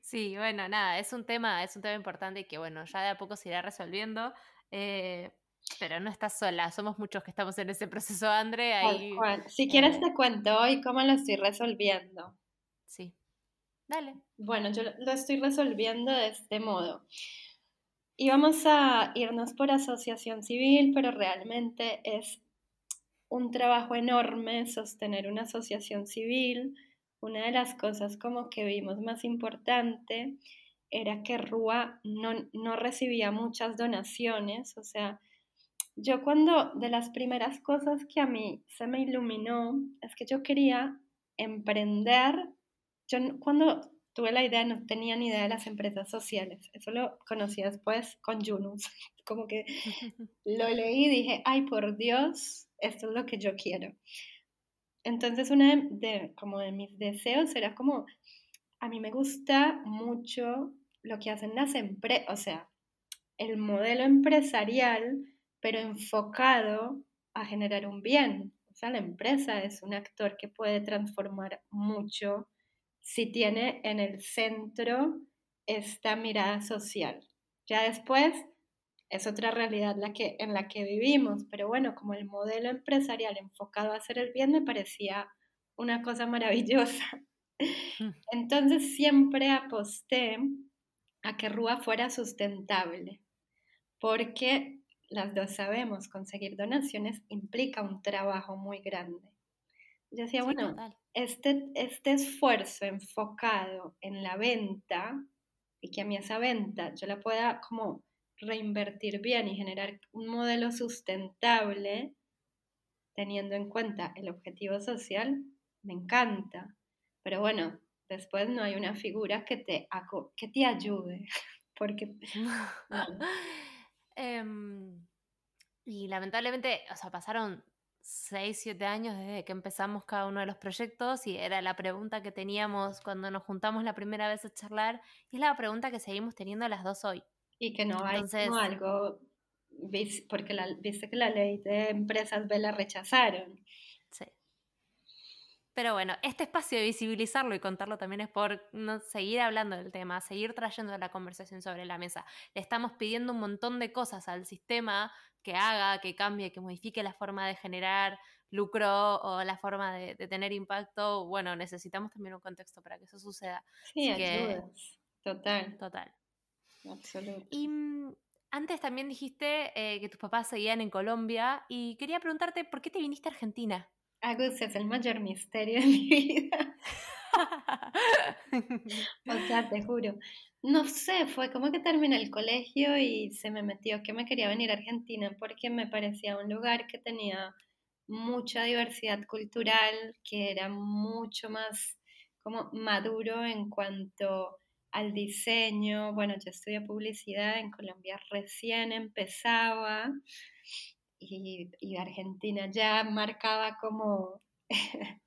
Sí, bueno, nada, es un tema, es un tema importante y que bueno, ya de a poco se irá resolviendo. Eh, pero no estás sola, somos muchos que estamos en ese proceso, André. Ahí, si quieres te cuento hoy cómo lo estoy resolviendo. Sí, dale. Bueno, yo lo estoy resolviendo de este modo. Íbamos a irnos por asociación civil, pero realmente es un trabajo enorme sostener una asociación civil. Una de las cosas como que vimos más importante era que Rúa no, no recibía muchas donaciones, o sea, yo cuando, de las primeras cosas que a mí se me iluminó, es que yo quería emprender. Yo cuando tuve la idea no tenía ni idea de las empresas sociales. Eso lo conocí después con Junus. Como que lo leí y dije, ay, por Dios, esto es lo que yo quiero. Entonces, uno de, como de mis deseos era como, a mí me gusta mucho lo que hacen las empresas, o sea, el modelo empresarial pero enfocado a generar un bien. O sea, la empresa es un actor que puede transformar mucho si tiene en el centro esta mirada social. Ya después es otra realidad la que, en la que vivimos, pero bueno, como el modelo empresarial enfocado a hacer el bien me parecía una cosa maravillosa. Mm. Entonces siempre aposté a que Rúa fuera sustentable, porque las dos sabemos, conseguir donaciones implica un trabajo muy grande. Yo decía, bueno, este, este esfuerzo enfocado en la venta y que a mí esa venta yo la pueda como reinvertir bien y generar un modelo sustentable teniendo en cuenta el objetivo social, me encanta. Pero bueno, después no hay una figura que te, que te ayude, porque... Em, y lamentablemente, o sea, pasaron 6, 7 años desde que empezamos cada uno de los proyectos y era la pregunta que teníamos cuando nos juntamos la primera vez a charlar y es la pregunta que seguimos teniendo las dos hoy. Y que no hay algo, porque la, viste que la ley de empresas B la rechazaron. Pero bueno, este espacio de visibilizarlo y contarlo también es por no, seguir hablando del tema, seguir trayendo la conversación sobre la mesa. Le estamos pidiendo un montón de cosas al sistema que haga, que cambie, que modifique la forma de generar lucro o la forma de, tener impacto. Bueno, necesitamos también un contexto para que eso suceda. Sí, Total. Total. Absoluto. Y mm, antes también dijiste eh, que tus papás seguían en Colombia y quería preguntarte por qué te viniste a Argentina. Agus es el mayor misterio de mi vida. o sea, te juro. No sé, fue como que terminé el colegio y se me metió que me quería venir a Argentina porque me parecía un lugar que tenía mucha diversidad cultural, que era mucho más como maduro en cuanto al diseño. Bueno, yo estudié publicidad en Colombia, recién empezaba y, Argentina ya marcaba como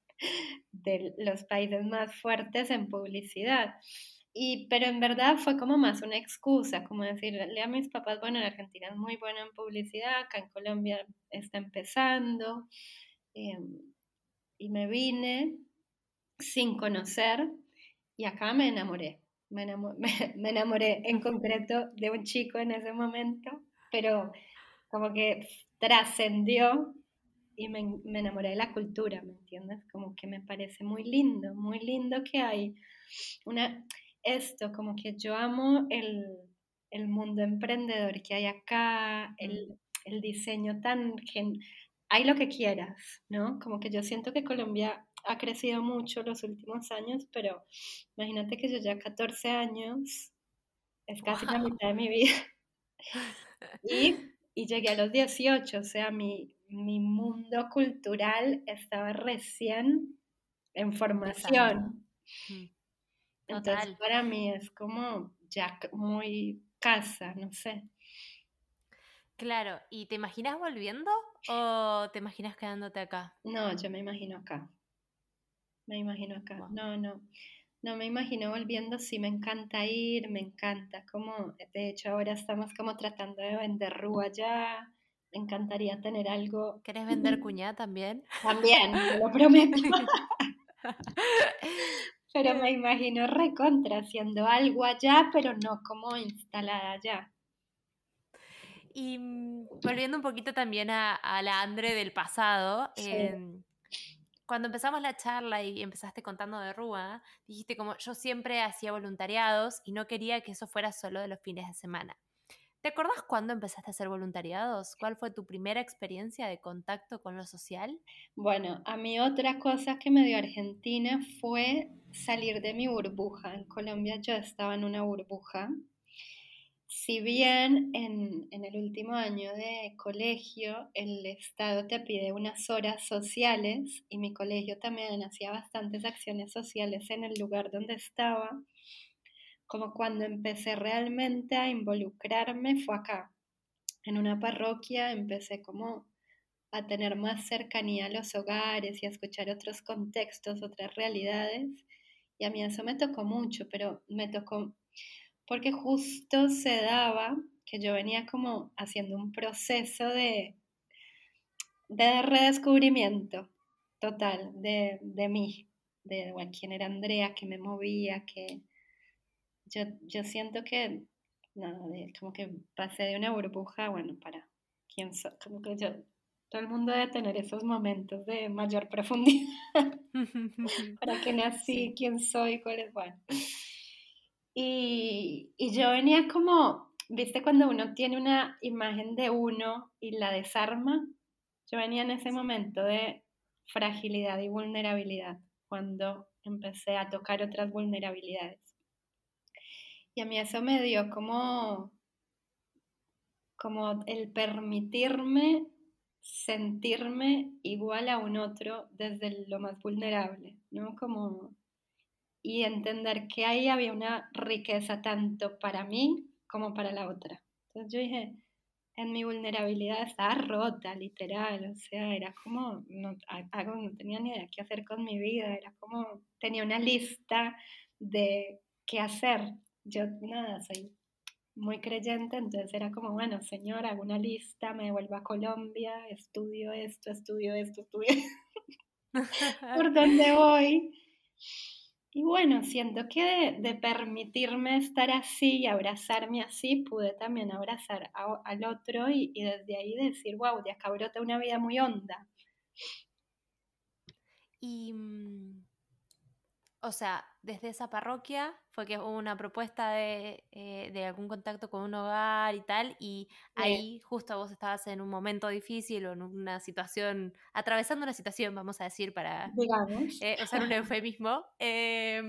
de los países más fuertes en publicidad. Y, pero en verdad fue como más una excusa, como decirle a mis papás, bueno, en Argentina es muy bueno en publicidad, acá en Colombia está empezando. Em, y me vine sin conocer y acá me enamoré. Me enamoré, me enamoré en concreto de un chico en ese momento, pero como que trascendió y me, enamoré de la cultura, ¿me entiendes? Como que me parece muy lindo, muy lindo que hay una, esto, como que yo amo el, mundo emprendedor que hay acá, el, diseño tan, hay lo que quieras, ¿no? Como que yo siento que Colombia ha crecido mucho los últimos años, pero imagínate que yo ya 14 años, es casi la mitad de mi vida. Y y llegué a los 18, o sea, mi, mundo cultural estaba recién en formación. Entonces, para mí es como ya muy casa, no sé. Claro, ¿y te imaginas volviendo o te imaginas quedándote acá? No, yo me imagino acá. Me imagino acá. No, no. No me imagino volviendo, sí me encanta ir, me encanta, como, de hecho ahora estamos como tratando de vender rúa ya, me encantaría tener algo. ¿Querés vender cuñada también? También, te lo prometo. pero me imagino recontra haciendo algo allá, pero no como instalada allá. Y mm, volviendo un poquito también a, la Andre del pasado, em, cuando empezamos la charla y empezaste contando de Rúa, dijiste como yo siempre hacía voluntariados y no quería que eso fuera solo de los fines de semana. ¿Te acordás cuándo empezaste a hacer voluntariados? ¿Cuál fue tu primera experiencia de contacto con lo social? Bueno, a mí otra cosa que me dio Argentina fue salir de mi burbuja. En Colombia yo estaba en una burbuja si bien en, el último año de colegio el Estado te pide unas horas sociales y mi colegio también hacía bastantes acciones sociales en el lugar donde estaba, como cuando empecé realmente a involucrarme fue acá, en una parroquia, empecé como a tener más cercanía a los hogares y a escuchar otros contextos, otras realidades. Y a mí eso me tocó mucho, pero me tocó porque justo se daba que yo venía como haciendo un proceso de, de redescubrimiento total de, mí, de quién era Andrea, que me movía, que yo, yo siento que, no, como que pasé de una burbuja, bueno, para quién soy, como que yo, todo el mundo debe tener esos momentos de mayor profundidad, para qué nací, quién soy, cuál es, bueno. Y, yo venía como, viste, cuando uno tiene una imagen de uno y la desarma, yo venía en ese momento de fragilidad y vulnerabilidad, cuando empecé a tocar otras vulnerabilidades. Y a mí eso me dio como, como el permitirme sentirme igual a un otro desde lo más vulnerable, ¿no? Como y entender que ahí había una riqueza tanto para mí como para la otra. Entonces yo dije, en mi vulnerabilidad estaba rota, literal, o sea, era como, no, no tenía ni idea qué hacer con mi vida, era como, tenía una lista de qué hacer. Yo, nada, soy muy creyente, entonces era como, bueno, señor, hago una lista, me vuelvo a Colombia, estudio esto, estudio esto, estudio por dónde voy. Y bueno, siento que de, permitirme estar así y abrazarme así, pude también abrazar al otro y, desde ahí decir, wow, de acá brota una vida muy honda. Y mm, o sea, desde esa parroquia fue que hubo una propuesta eh, de, algún contacto con un hogar y tal, y ahí justo vos estabas en un momento difícil o en una situación, atravesando una situación, vamos a decir, para eh, usar un eufemismo, eh,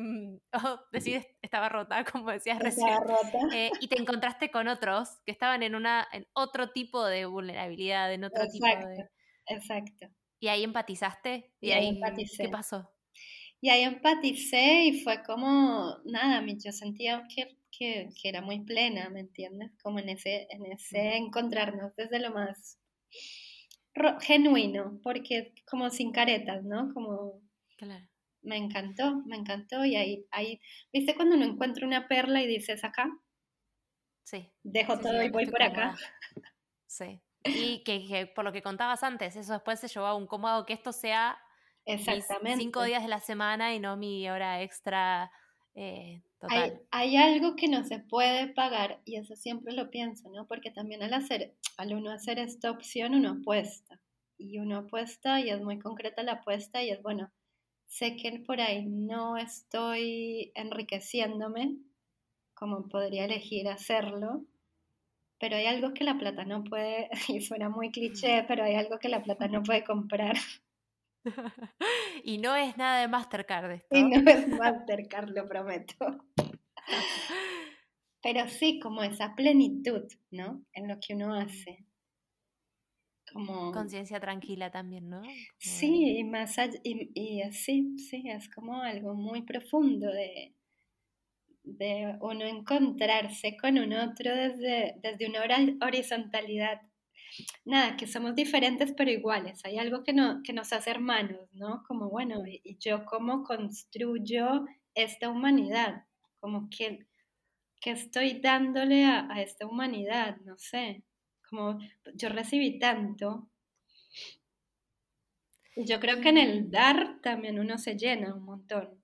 o decir estaba rota, como decías recién, eh, y te encontraste con otros que estaban en, una, en otro tipo de vulnerabilidad, en otro tipo de... Exacto. ¿Y ahí empatizaste? ¿Y, ahí qué pasó? Y ahí empaticé y fue como, nada, yo sentía que, que, que, era muy plena, ¿me entiendes? Como en ese, en ese encontrarnos desde lo más genuino, porque como sin caretas, ¿no? Como... Claro. Me encantó, me encantó y ahí, ahí, ¿viste cuando uno encuentra una perla y dices acá? Sí. Dejo todo y voy por acá. Sí. Y que, que, por lo que contabas antes, eso después se llevó a un cómodo que esto sea Exactamente. cinco días de la semana y no mi hora extra eh, total. Hay, algo que no se puede pagar y eso siempre lo pienso, ¿no? Porque también al hacer, al uno hacer esta opción, uno apuesta. Y uno apuesta y es muy concreta la apuesta y es, bueno, sé que por ahí no estoy enriqueciéndome como podría elegir hacerlo, pero hay algo que la plata no puede, y suena muy cliché, pero hay algo que la plata no puede comprar. y no es nada de Mastercard esto. Y no es Mastercard, lo prometo. Pero sí, como esa plenitud, ¿no? En lo que uno hace. Como... Conciencia tranquila también, ¿no? Sí, y más allá, y, así, sí, es como algo muy profundo de, de uno encontrarse con un otro desde, desde una horizontalidad nada, que somos diferentes pero iguales. Hay algo que, no, que nos hace hermanos, ¿no? Como, bueno, y, yo cómo construyo esta humanidad, como que, que estoy dándole a, esta humanidad, no sé, como yo recibí tanto. Y yo creo que en el dar también uno se llena un montón.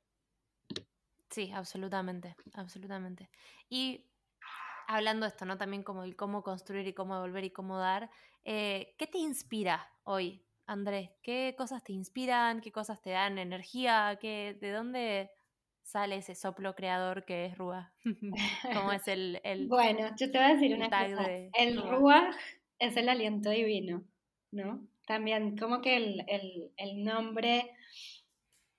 Sí, absolutamente, absolutamente. Y hablando de esto, ¿no? También como el cómo construir y cómo devolver y cómo dar. Eh, ¿Qué te inspira hoy, Andrés? ¿Qué cosas te inspiran? ¿Qué cosas te dan energía? ¿Qué, ¿De dónde sale ese soplo creador que es Rúa? ¿Cómo es el, Bueno, yo te voy a decir una cosa. El Rúa es el aliento divino, ¿no? También como que el, nombre,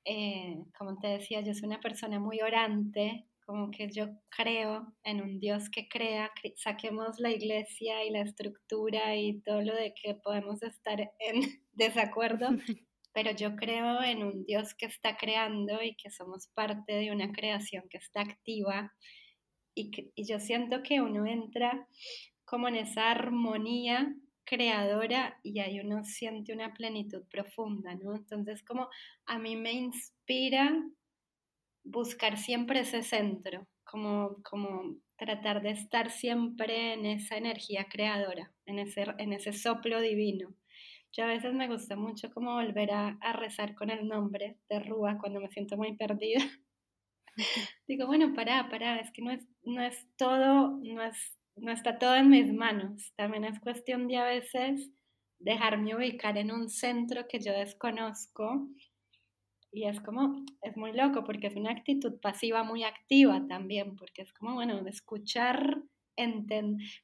eh, como te decía, yo soy una persona muy orante, como que yo creo en un Dios que crea, saquemos la iglesia y la estructura y todo lo de que podemos estar en desacuerdo, pero yo creo en un Dios que está creando y que somos parte de una creación que está activa y, y yo siento que uno entra como en esa armonía creadora y ahí uno siente una plenitud profunda, ¿no? Entonces como a mí me inspira buscar siempre ese centro, como, como tratar de estar siempre en esa energía creadora, en ese, en ese soplo divino. Yo a veces me gusta mucho como volver a, rezar con el nombre de Rúa cuando me siento muy perdida. Digo, bueno, pará, pará, es que no es, no es todo, no, es, no está todo en mis manos. También es cuestión de a veces dejarme ubicar en un centro que yo desconozco y es como, es muy loco porque es una actitud pasiva muy activa también, porque es como, bueno, de escuchar,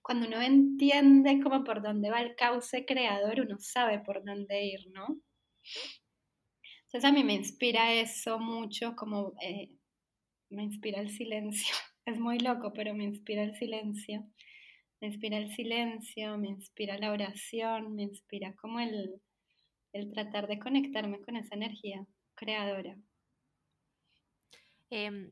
cuando uno entiende como por dónde va el cauce creador, uno sabe por dónde ir, ¿no? Entonces a mí me inspira eso mucho, como eh, me inspira el silencio. Es muy loco, pero me inspira el silencio. Me inspira el silencio, me inspira la oración, me inspira como el, el tratar de conectarme con esa energía creadora. Em,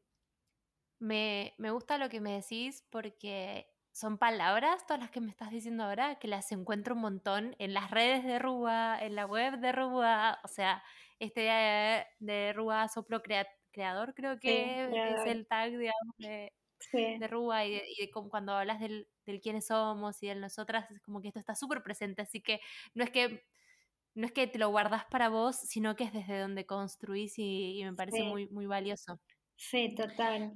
me, gusta lo que me decís porque son palabras, todas las que me estás diciendo ahora, que las encuentro un montón en las redes de Rúa, en la web de Rúa, o sea, este de, de Rúa Soplo Creador creo que es el tag, digamos, de, de Rúa y, de, cuando hablas del, del quiénes somos y del nosotras, es como que esto está súper presente, así que no es que no es que te lo guardas para vos, sino que es desde donde construís y, me parece muy, muy valioso. Sí, total.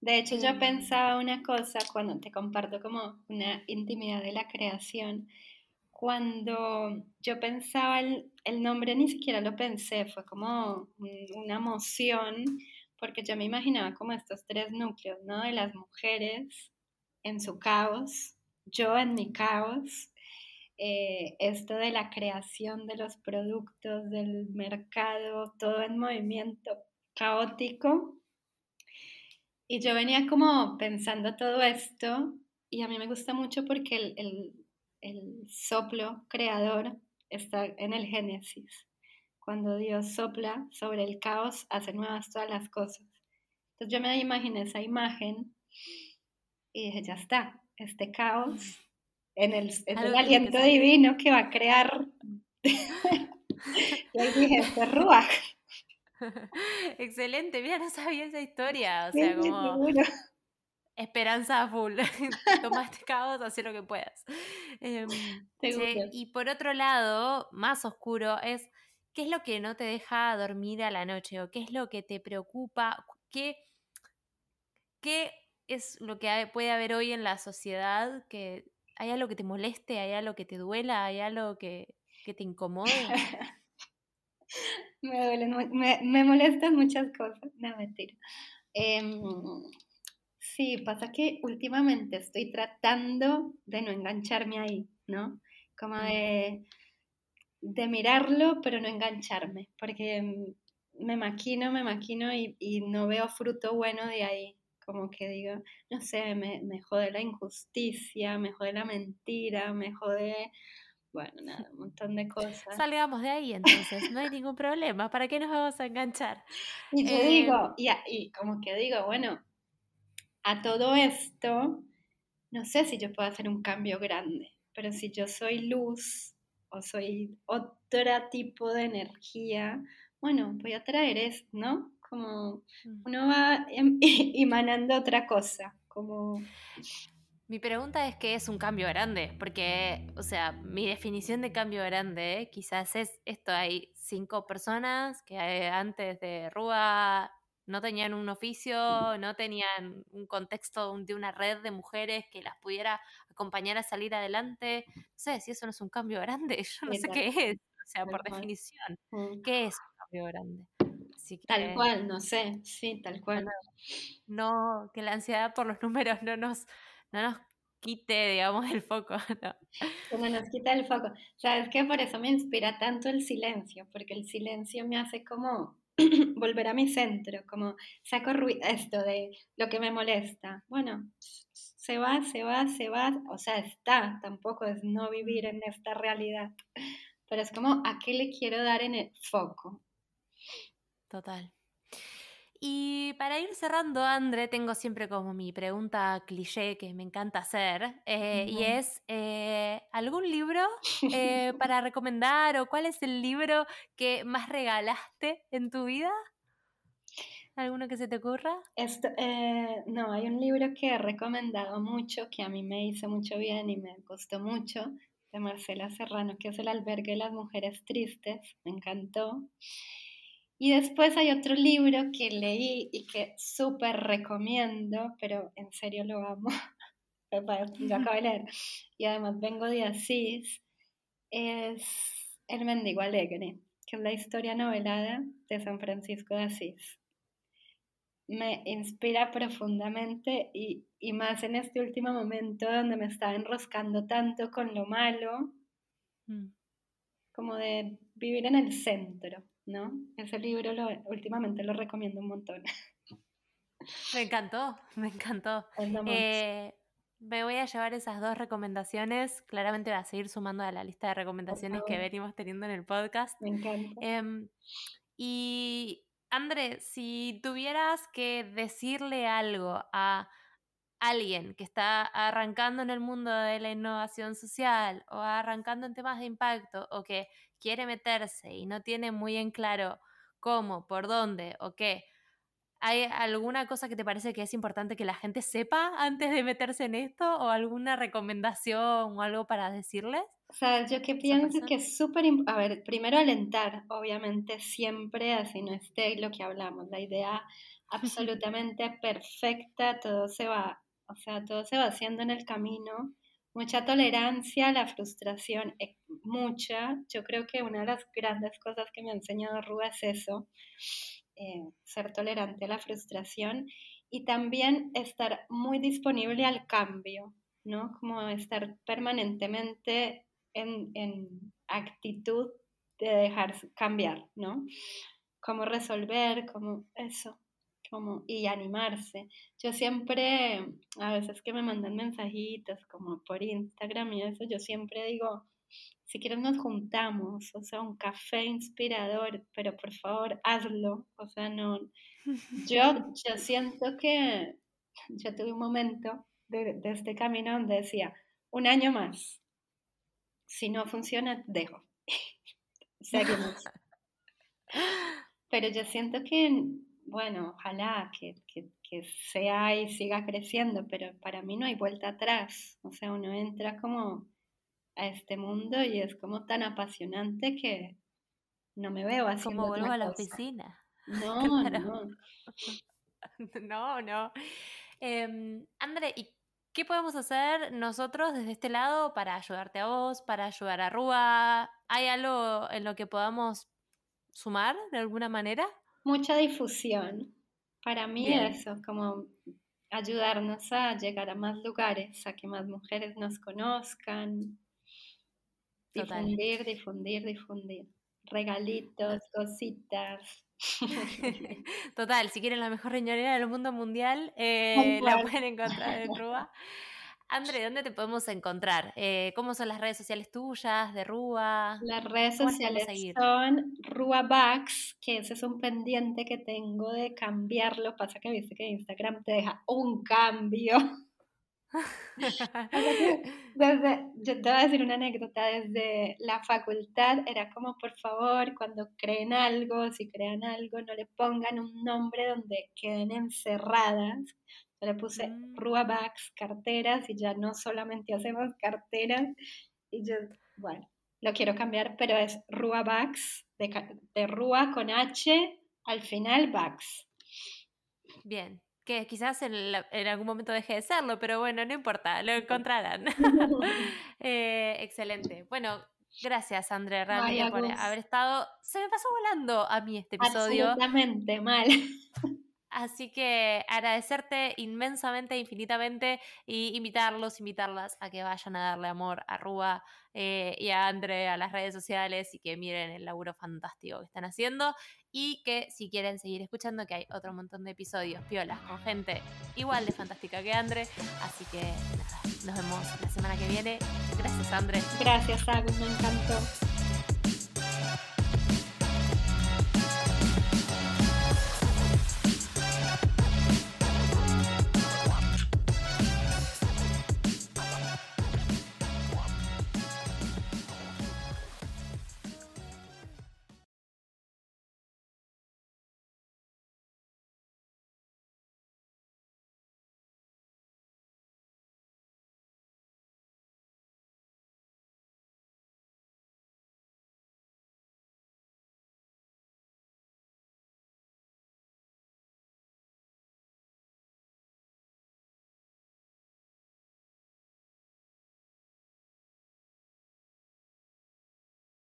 De hecho, yo em. pensaba una cosa cuando te comparto como una intimidad de la creación. Cuando yo pensaba el, el nombre, ni siquiera lo pensé, fue como una emoción, porque yo me imaginaba como estos tres núcleos, ¿no? De las mujeres en su caos, yo en mi caos, eh, esto de la creación de los productos, del mercado, todo en movimiento caótico. Y yo venía como pensando todo esto y a mí me gusta mucho porque el, el, el soplo creador está en el Génesis. Cuando Dios sopla sobre el caos, hace nuevas todas las cosas. Entonces yo me imaginé esa imagen y dije, ya está, este caos en el, el aliento divino que va a crear. y ahí dije, este Ruach. Excelente, mira, no sabía esa historia. O sea, como. Esperanza full. Toma este caos, haz lo que puedas. Em, y por otro lado, más oscuro, es qué es lo que no te deja dormir a la noche o qué es lo que te preocupa, qué, qué es lo que puede haber hoy en la sociedad que hay algo que te moleste, hay algo que te duela, hay algo que, que te incomode. me duelen, me, me, molestan muchas cosas, no mentira. Em, sí, pasa que últimamente estoy tratando de no engancharme ahí, ¿no? Como de, de mirarlo, pero no engancharme, porque me maquino, me maquino y, y no veo fruto bueno de ahí como que digo, no sé, me, me jode la injusticia, me jode la mentira, me jode bueno, nada, un montón de cosas. Salgamos de ahí entonces, no hay ningún problema, ¿para qué nos vamos a enganchar? Y yo digo, em, y, y, como que digo, bueno, a todo esto, no sé si yo puedo hacer un cambio grande, pero si yo soy luz o soy otro tipo de energía, bueno, voy a traer esto, ¿no? Como mm. uno va em, emanando otra cosa, como... Mi pregunta es qué es un cambio grande, porque, o sea, mi definición de cambio grande quizás es esto, hay cinco personas que eh, antes de Rúa no tenían un oficio, no tenían un contexto de una red de mujeres que las pudiera acompañar a salir adelante. No sé si eso no es un cambio grande, yo no sé qué es, o sea, por definición, mm. ¿qué es un cambio grande? Tal cual, no sé, sí, tal cual. No, que la ansiedad por los números no nos no nos quite, digamos, el foco. No. no nos quita el foco. ¿Sabes qué? Por eso me inspira tanto el silencio, porque el silencio me hace como volver a mi centro, como saco esto de lo que me molesta. Bueno, se va, se va, se va, o sea, está, tampoco es no vivir en esta realidad, pero es como a qué le quiero dar en el foco. Total. Y para ir cerrando, André, tengo siempre como mi pregunta cliché que me encanta hacer, eh, y es, eh, ¿algún libro eh, para recomendar o cuál es el libro que más regalaste en tu vida? ¿Alguno que se te ocurra? Esto, no, hay un libro que he recomendado mucho, que a mí me hizo mucho bien y me gustó mucho, de Marcela Serrano, que es El albergue de las mujeres tristes, me encantó. Y después hay otro libro que leí y que súper recomiendo, pero en serio lo amo. lo acabo de leer. Y además vengo de Asís. Es El mendigo alegre, que es la historia novelada de San Francisco de Asís. Me inspira profundamente y, y más en este último momento donde me estaba enroscando tanto con lo malo, mm. como de vivir en el centro ¿no? Ese libro lo, últimamente lo recomiendo un montón. Me encantó, me encantó. Eh, me voy a llevar esas dos recomendaciones. Claramente va a seguir sumando a la lista de recomendaciones que venimos teniendo en el podcast. Me encanta. Em, y André, si tuvieras que decirle algo a alguien que está arrancando en el mundo de la innovación social o arrancando en temas de impacto o que quiere meterse y no tiene muy en claro cómo, por dónde o qué, ¿Hay alguna cosa que te parece que es importante que la gente sepa antes de meterse en esto? ¿O alguna recomendación o algo para decirles? O sea, yo que pienso que es súper A ver, primero alentar, obviamente, siempre, así no esté lo que hablamos, la idea absolutamente perfecta, todo se va, o sea, todo se va haciendo en el camino. Mucha tolerancia la frustración, eh, mucha. Yo creo que una de las grandes cosas que me ha enseñado Rúa es eso, eh, ser tolerante a la frustración y también estar muy disponible al cambio, ¿no? Como estar permanentemente en, actitud de dejar cambiar, ¿no? Cómo resolver, cómo eso, como, y animarse. Yo siempre, a veces que me mandan mensajitos como por Instagram y eso, yo siempre digo, si quieres nos juntamos, o sea, un café inspirador, pero por favor hazlo, o sea, no, yo, yo siento que yo tuve un momento de, de este camino donde decía, un año más, si no funciona, dejo. Seguimos. Pero yo siento que, bueno, ojalá que, sea y siga creciendo, pero para mí no hay vuelta atrás. O sea, uno entra como a este mundo y es como tan apasionante que no me veo haciendo Como vuelvo a la oficina. No, no. no, no. Em, André, ¿y ¿Qué podemos hacer nosotros desde este lado para ayudarte a vos, para ayudar a Rúa? ¿Hay algo en lo que podamos sumar de alguna manera? Mucha difusión. Para mí eso, como ayudarnos a llegar a más lugares, a que más mujeres nos conozcan. Difundir, difundir, difundir. Regalitos, cositas. Total, si quieren la mejor riñonera del mundo mundial, eh, la pueden encontrar en Rúa. André, ¿dónde te podemos encontrar? Eh, ¿Cómo son las redes sociales tuyas de Rúa? Las redes sociales son Rúa Bax, que ese es un pendiente que tengo de cambiarlo. Pasa que viste que Instagram te deja un cambio. desde, yo te voy a decir una anécdota, desde la facultad era como, por favor, cuando creen algo, si crean algo, no le pongan un nombre donde queden encerradas. Le puse mm. Rua Bags, carteras, y ya no solamente hacemos carteras. Y yo, bueno, lo quiero cambiar, pero es Rua Bags, de, de Rua con H, al final Bags. Bien, que quizás en, algún momento deje de serlo, pero bueno, no importa, lo encontrarán. Eh, excelente. Bueno, gracias André Rami por haber estado. Se me pasó volando a mí este episodio. Absolutamente mal. Así que agradecerte inmensamente, infinitamente y invitarlos, invitarlas a que vayan a darle amor a Rúa eh, y a André a las redes sociales y que miren el laburo fantástico que están haciendo y que si quieren seguir escuchando que hay otro montón de episodios piolas con gente igual de fantástica que André. Así que nada, nos vemos la semana que viene. Gracias André. Gracias Agus, me encantó.